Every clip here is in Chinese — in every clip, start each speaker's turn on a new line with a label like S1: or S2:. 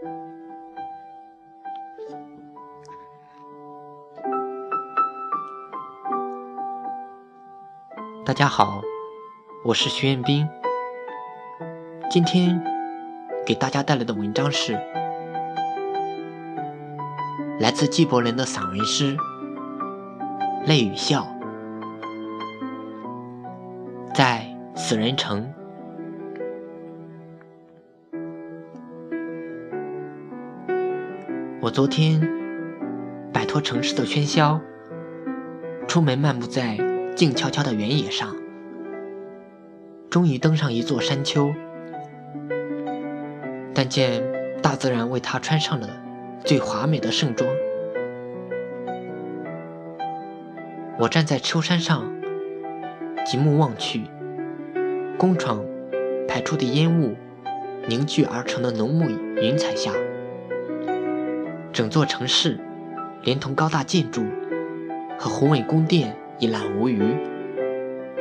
S1: 大家好，我是徐彦斌。今天给大家带来的文章是来自纪伯伦的散文诗《泪与笑》。在死人城，我昨天摆脱城市的喧嚣，出门漫步在。静悄悄的原野上，终于登上一座山丘。但见大自然为他穿上了最华美的盛装。我站在丘山上，极目望去，工厂排出的烟雾凝聚而成的浓雾云彩下，整座城市连同高大建筑和宏伟宫殿。一览无余，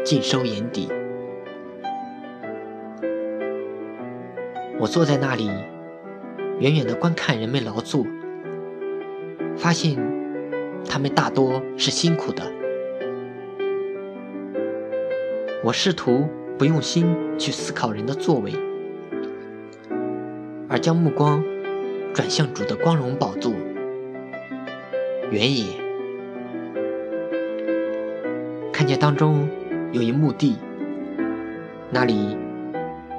S1: 尽收眼底。我坐在那里，远远的观看人们劳作，发现他们大多是辛苦的。我试图不用心去思考人的作为，而将目光转向主的光荣宝座——原野。看见当中有一墓地，那里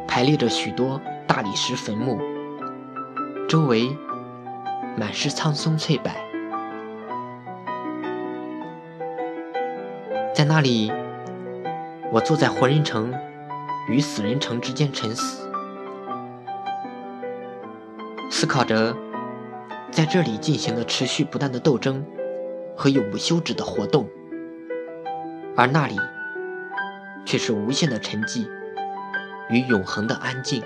S1: 排列着许多大理石坟墓，周围满是苍松翠柏。在那里，我坐在活人城与死人城之间沉思，思考着在这里进行的持续不断的斗争和永不休止的活动。而那里，却是无限的沉寂与永恒的安静。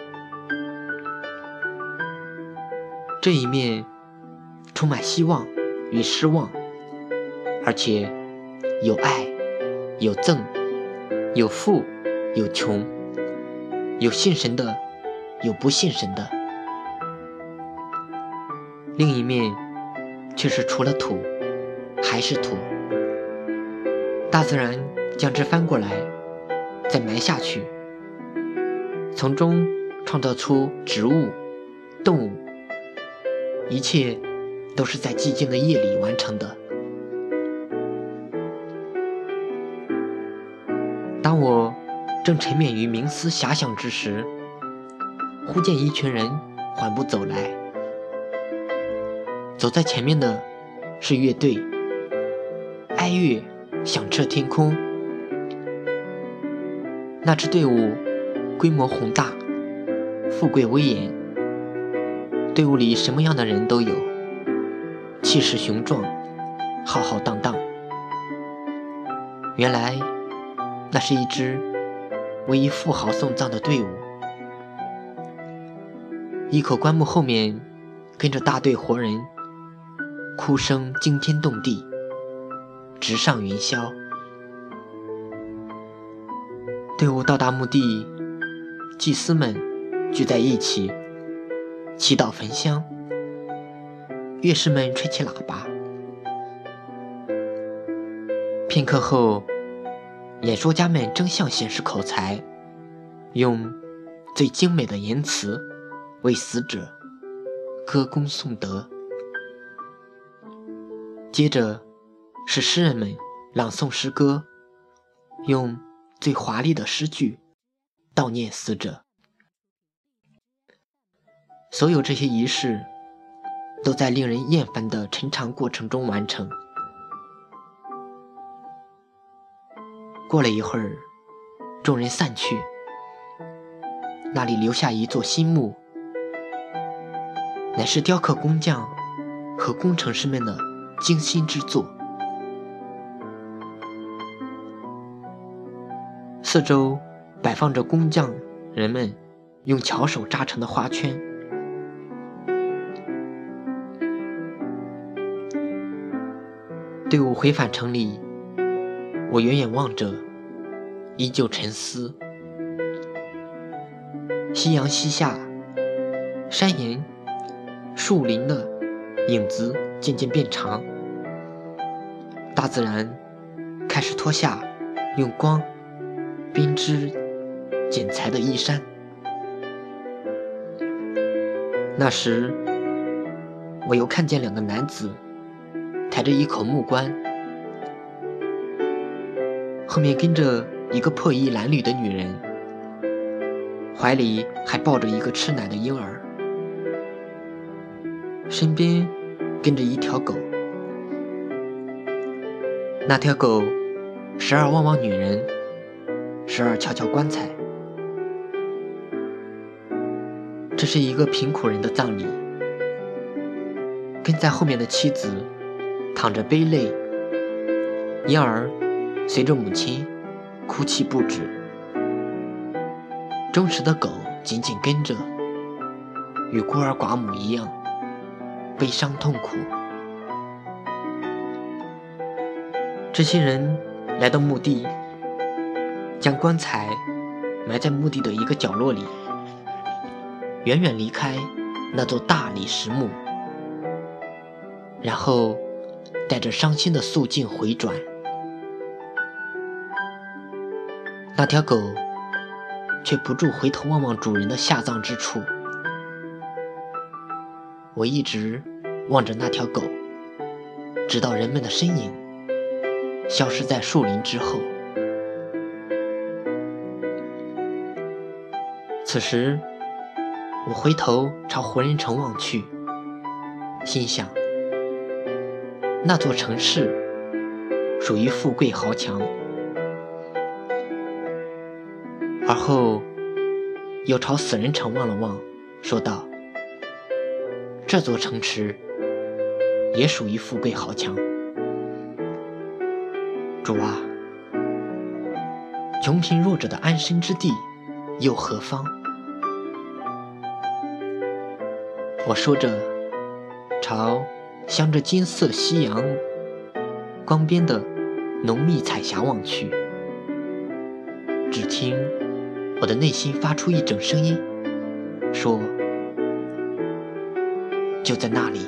S1: 这一面充满希望与失望，而且有爱，有憎，有富，有穷，有信神的，有不信神的。另一面，却是除了土，还是土。大自然将之翻过来，再埋下去，从中创造出植物、动物，一切都是在寂静的夜里完成的。当我正沉湎于冥思遐想之时，忽见一群人缓步走来，走在前面的是乐队，哀乐。响彻天空。那支队伍规模宏大，富贵威严。队伍里什么样的人都有，气势雄壮，浩浩荡荡。原来，那是一支为一富豪送葬的队伍。一口棺木后面，跟着大队活人，哭声惊天动地。直上云霄。队伍到达墓地，祭司们聚在一起，祈祷焚香。乐师们吹起喇叭。片刻后，演说家们争相显示口才，用最精美的言辞为死者歌功颂德。接着。是诗人们朗诵诗歌，用最华丽的诗句悼念死者。所有这些仪式都在令人厌烦的陈长过程中完成。过了一会儿，众人散去，那里留下一座新墓，乃是雕刻工匠和工程师们的精心制作。四周摆放着工匠人们用巧手扎成的花圈。队伍回返城里，我远远望着，依旧沉思。夕阳西下，山岩树林的影子渐渐变长，大自然开始脱下用光编织剪裁的衣衫。那时，我又看见两个男子抬着一口木棺，后面跟着一个破衣褴褛的女人，怀里还抱着一个吃奶的婴儿，身边跟着一条狗。那条狗时而望望女人，时而瞧瞧棺材。这是一个贫苦人的葬礼，跟在后面的妻子淌着悲泪，婴儿随着母亲哭泣不止，忠实的狗紧紧跟着，与孤儿寡母一样悲伤痛苦。这些人来到墓地，将棺材埋在墓地的一个角落里。远远离开那座大理石墓，然后带着伤心的肃静回转。那条狗却不住回头望望主人的下葬之处。我一直望着那条狗，直到人们的身影消失在树林之后。此时。我回头朝胡人城望去，心想：那座城市属于富贵豪强。而后又朝死人城望了望，说道：“这座城池也属于富贵豪强。主啊，穷贫弱者的安身之地又何方？”我说着，朝镶着金色夕阳光边的浓密彩霞望去，只听我的内心发出一整声音，说：“就在那里。”